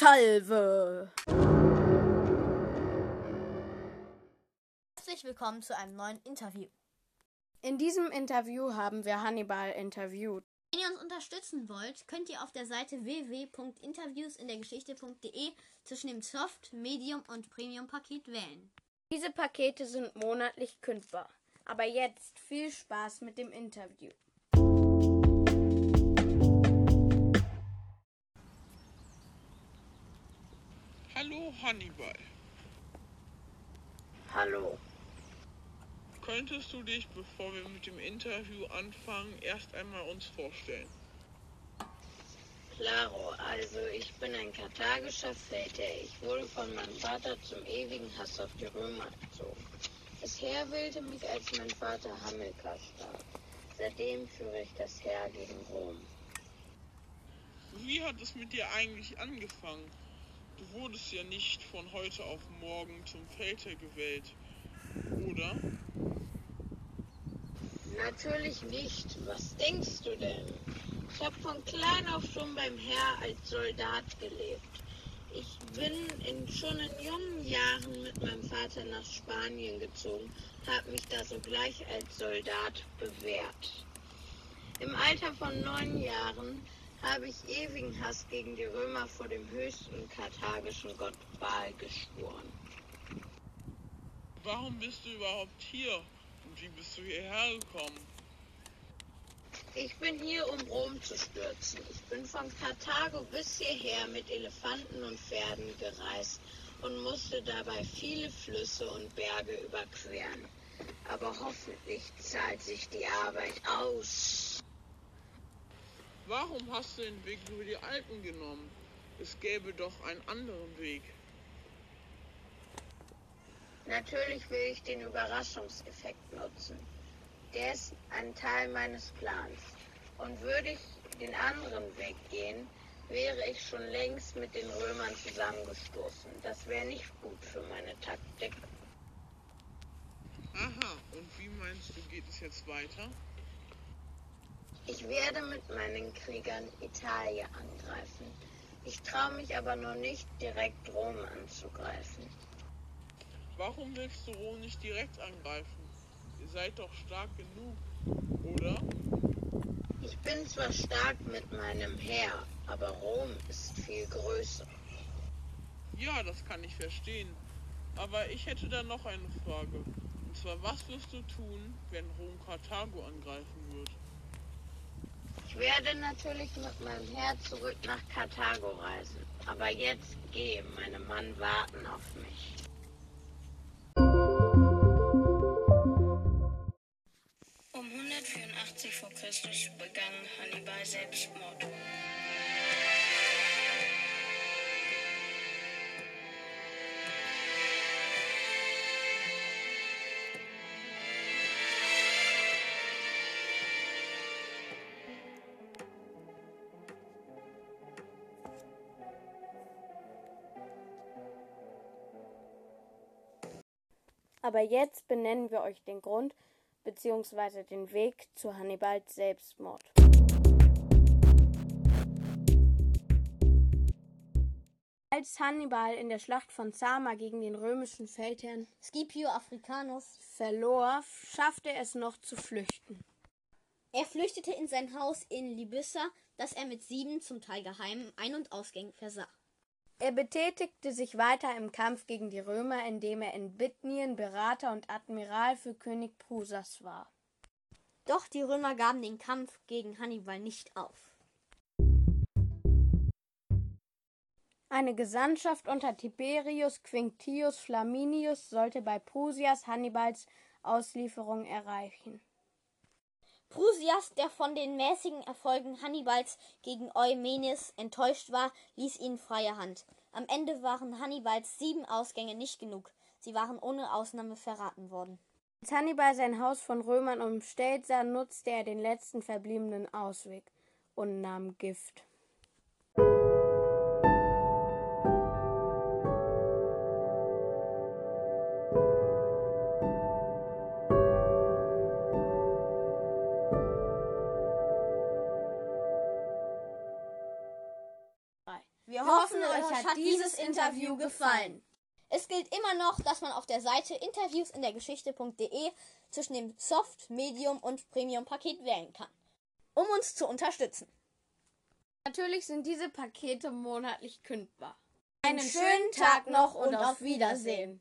Salve! Herzlich willkommen zu einem neuen Interview. In diesem Interview haben wir Hannibal interviewt. Wenn ihr uns unterstützen wollt, könnt ihr auf der Seite www.interviewsindergeschichte.de zwischen dem Soft-, Medium- und Premium-Paket wählen. Diese Pakete sind monatlich kündbar. Aber jetzt viel Spaß mit dem Interview. Hallo Hannibal. Hallo. Könntest du dich, bevor wir mit dem Interview anfangen, erst einmal uns vorstellen? Claro, also ich bin ein karthagischer Feldherr. Ich wurde von meinem Vater zum ewigen Hass auf die Römer erzogen. Das Heer wählte mich, als mein Vater Hamilkar starb. Seitdem führe ich das Heer gegen Rom. Wie hat es mit dir eigentlich angefangen? Du wurdest ja nicht von heute auf morgen zum Feldherr gewählt, oder? Natürlich nicht. Was denkst du denn? Ich habe von klein auf schon beim Heer als Soldat gelebt. Ich bin in, schon in jungen Jahren mit meinem Vater nach Spanien gezogen, habe mich da sogleich als Soldat bewährt. Im Alter von neun Jahren habe ich ewigen Hass gegen die Römer vor dem höchsten karthagischen Gott Baal geschworen. Warum bist du überhaupt hier? Und wie bist du hierher gekommen? Ich bin hier, um Rom zu stürzen. Ich bin von Karthago bis hierher mit Elefanten und Pferden gereist und musste dabei viele Flüsse und Berge überqueren. Aber hoffentlich zahlt sich die Arbeit aus. Warum hast du den Weg über die Alpen genommen? Es gäbe doch einen anderen Weg. Natürlich will ich den Überraschungseffekt nutzen. Der ist ein Teil meines Plans. Und würde ich den anderen Weg gehen, wäre ich schon längst mit den Römern zusammengestoßen. Das wäre nicht gut für meine Taktik. Aha, und wie meinst du, geht es jetzt weiter? Ich werde mit meinen Kriegern Italien angreifen. Ich traue mich aber noch nicht direkt Rom anzugreifen. Warum willst du Rom nicht direkt angreifen? Ihr seid doch stark genug, oder? Ich bin zwar stark mit meinem Heer, aber Rom ist viel größer. Ja, das kann ich verstehen. Aber ich hätte da noch eine Frage. Und zwar, was wirst du tun, wenn Rom Karthago angreifen wird? Ich werde natürlich mit meinem Heer zurück nach Karthago reisen. Aber jetzt geh, meine Mann warten auf mich. Um 184 vor Christus begann Hannibal Selbstmord. Aber jetzt benennen wir euch den Grund bzw. den Weg zu Hannibals Selbstmord. Als Hannibal in der Schlacht von Zama gegen den römischen Feldherrn Scipio Africanus. verlor, schaffte er es noch zu flüchten. Er flüchtete in sein Haus in Libyssa, das er mit sieben zum Teil geheimen Ein- und Ausgängen versah. Er betätigte sich weiter im Kampf gegen die Römer, indem er in Bithnien Berater und Admiral für König Prusas war. Doch die Römer gaben den Kampf gegen Hannibal nicht auf. Eine Gesandtschaft unter Tiberius Quinctius Flaminius sollte bei Prusias Hannibals Auslieferung erreichen. Prusias, der von den mäßigen Erfolgen Hannibals gegen Eumenes enttäuscht war, ließ ihnen freie Hand. Am Ende waren Hannibals sieben Ausgänge nicht genug. Sie waren ohne Ausnahme verraten worden. Als Hannibal sein Haus von Römern umstellt sah, nutzte er den letzten verbliebenen Ausweg und nahm Gift. Wir hoffen, euch hat dieses Interview gefallen. Es gilt immer noch, dass man auf der Seite interviewsindergeschichte.de zwischen dem Soft, Medium und Premium Paket wählen kann, um uns zu unterstützen. Natürlich sind diese Pakete monatlich kündbar. Einen schönen Tag noch und auf Wiedersehen.